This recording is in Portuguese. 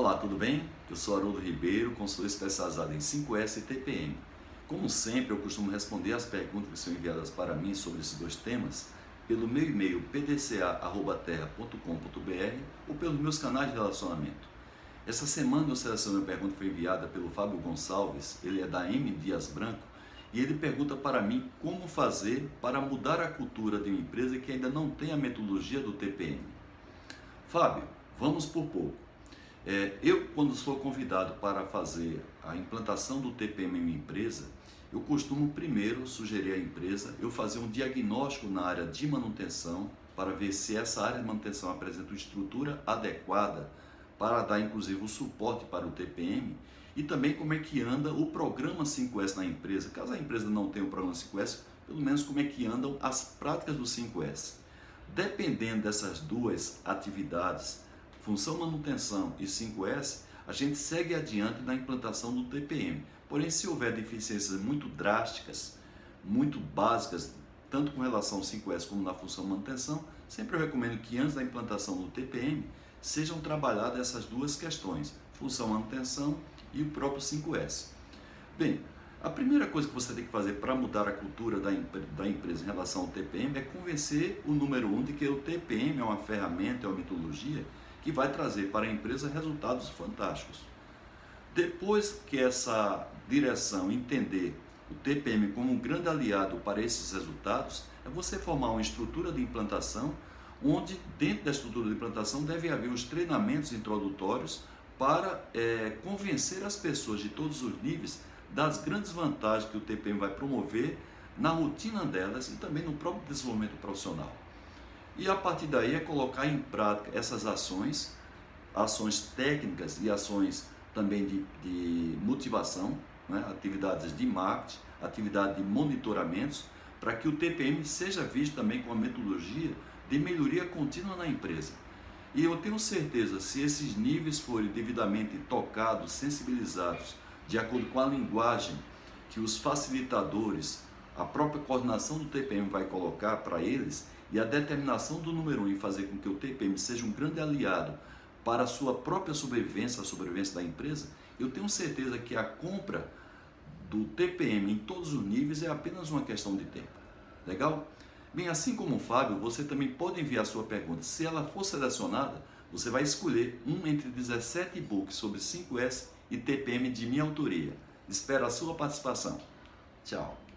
Olá, tudo bem? Eu sou Haroldo Ribeiro, consultor especializado em 5S e TPM. Como sempre, eu costumo responder as perguntas que são enviadas para mim sobre esses dois temas pelo meu e-mail pdca.terra.com.br ou pelos meus canais de relacionamento. Essa semana eu selecionei uma pergunta que foi enviada pelo Fábio Gonçalves, ele é da M Dias Branco, e ele pergunta para mim como fazer para mudar a cultura de uma empresa que ainda não tem a metodologia do TPM. Fábio, vamos por pouco. É, eu, quando sou convidado para fazer a implantação do TPM em minha empresa, eu costumo primeiro sugerir à empresa eu fazer um diagnóstico na área de manutenção para ver se essa área de manutenção apresenta uma estrutura adequada para dar inclusive o suporte para o TPM e também como é que anda o programa 5S na empresa. Caso a empresa não tenha o programa 5S, pelo menos como é que andam as práticas do 5S. Dependendo dessas duas atividades, função manutenção e 5S, a gente segue adiante na implantação do TPM. Porém, se houver deficiências muito drásticas, muito básicas, tanto com relação ao 5S como na função manutenção, sempre eu recomendo que antes da implantação do TPM sejam trabalhadas essas duas questões, função manutenção e o próprio 5S. Bem, a primeira coisa que você tem que fazer para mudar a cultura da, da empresa em relação ao TPM é convencer o número um de que o TPM é uma ferramenta, é uma metodologia que vai trazer para a empresa resultados fantásticos. Depois que essa direção entender o TPM como um grande aliado para esses resultados, é você formar uma estrutura de implantação, onde dentro da estrutura de implantação deve haver os treinamentos introdutórios para é, convencer as pessoas de todos os níveis das grandes vantagens que o TPM vai promover na rotina delas e também no próprio desenvolvimento profissional. E a partir daí é colocar em prática essas ações, ações técnicas e ações também de, de motivação, né? atividades de marketing, atividade de monitoramentos, para que o TPM seja visto também como uma metodologia de melhoria contínua na empresa. E eu tenho certeza, se esses níveis forem devidamente tocados, sensibilizados, de acordo com a linguagem que os facilitadores, a própria coordenação do TPM vai colocar para eles, e a determinação do número um em fazer com que o TPM seja um grande aliado para a sua própria sobrevivência, a sobrevivência da empresa, eu tenho certeza que a compra do TPM em todos os níveis é apenas uma questão de tempo. Legal? Bem, assim como o Fábio, você também pode enviar sua pergunta. Se ela for selecionada, você vai escolher um entre 17 e-books sobre 5S e TPM de minha autoria. Espero a sua participação. Tchau.